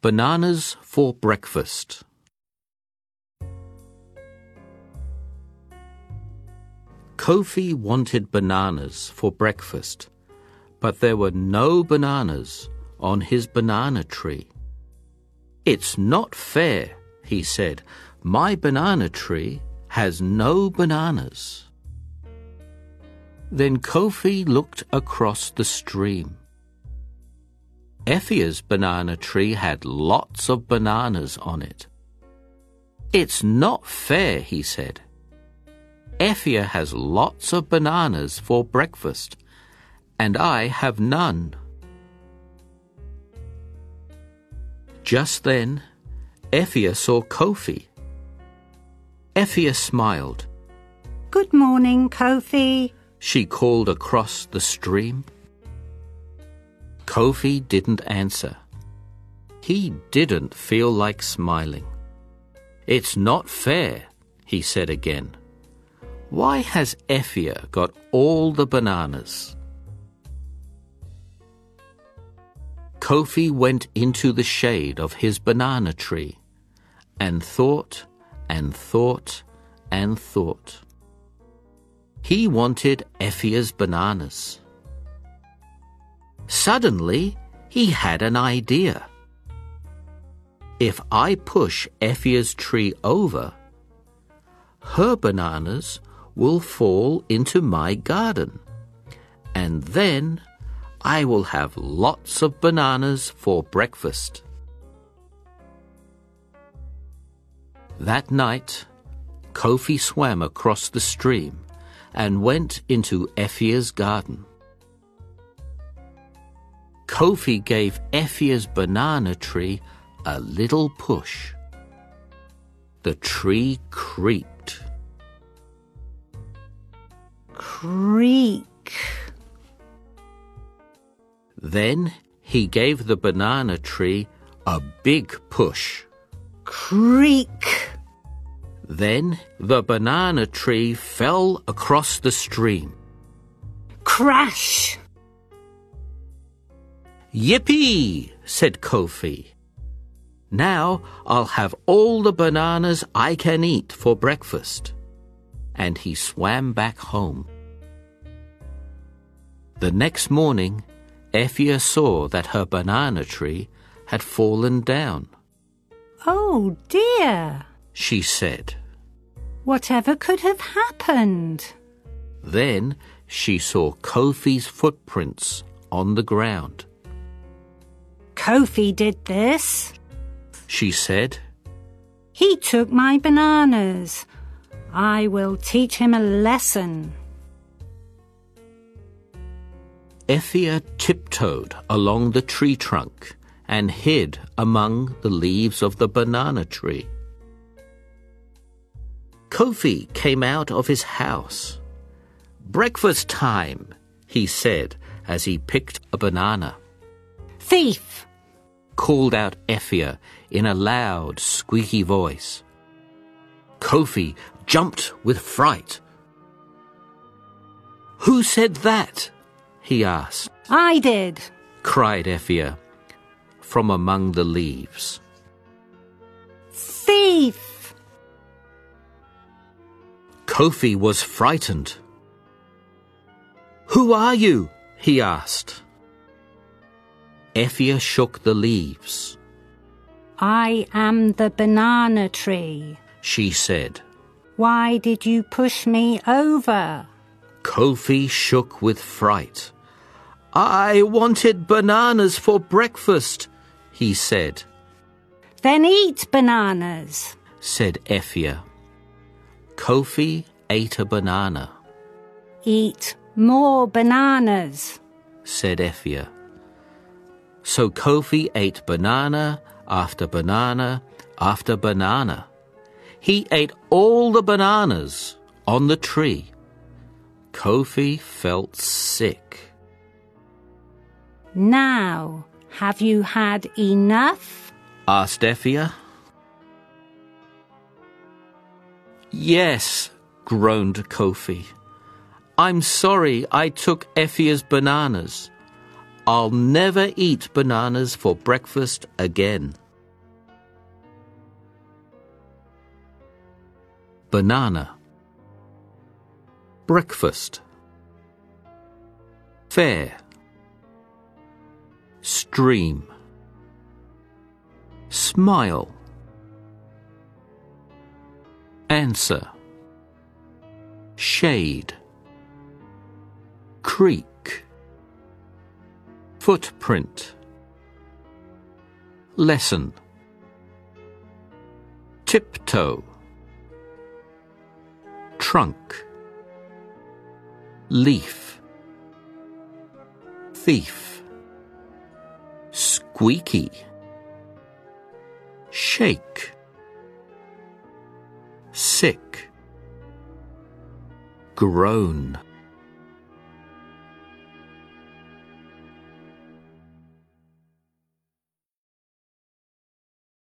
Bananas for breakfast. Kofi wanted bananas for breakfast, but there were no bananas on his banana tree. It's not fair, he said. My banana tree has no bananas. Then Kofi looked across the stream. Effia's banana tree had lots of bananas on it. It's not fair, he said. Effia has lots of bananas for breakfast, and I have none. Just then, Effia saw Kofi. Effia smiled. Good morning, Kofi. She called across the stream. Kofi didn't answer. He didn't feel like smiling. It's not fair, he said again. Why has Effia got all the bananas? Kofi went into the shade of his banana tree and thought and thought and thought. He wanted Effia's bananas. Suddenly, he had an idea. If I push Effia's tree over, her bananas will fall into my garden, and then I will have lots of bananas for breakfast. That night, Kofi swam across the stream and went into Effia's garden. Kofi gave Effia's banana tree a little push. The tree creaked. Creak. Then he gave the banana tree a big push. Creak. Then the banana tree fell across the stream. Crash. Yippee! said Kofi. Now I'll have all the bananas I can eat for breakfast. And he swam back home. The next morning, Effia saw that her banana tree had fallen down. Oh dear. She said. Whatever could have happened? Then she saw Kofi's footprints on the ground. Kofi did this. She said, He took my bananas. I will teach him a lesson. Effia tiptoed along the tree trunk and hid among the leaves of the banana tree. Kofi came out of his house. Breakfast time, he said as he picked a banana. Thief! Called out Effia in a loud, squeaky voice. Kofi jumped with fright. Who said that? he asked. I did. cried Effia from among the leaves. Thief! Kofi was frightened. Who are you? he asked. Effia shook the leaves. I am the banana tree. She said. Why did you push me over? Kofi shook with fright. I wanted bananas for breakfast, he said, Then eat bananas. said Effia. Kofi ate a banana, Eat more bananas. said Effia. So Kofi ate banana after banana after banana. He ate all the bananas on the tree. Kofi felt sick. Now, have you had enough? asked Effia. Yes, groaned Kofi. I'm sorry I took Effia's bananas. I'll never eat bananas for breakfast again. Banana. Breakfast. Fair. Stream. Smile. Answer. Shade. Creak Footprint. Lesson. Tiptoe. Trunk. Leaf. Thief. Squeaky. Shake. Sick. Groan.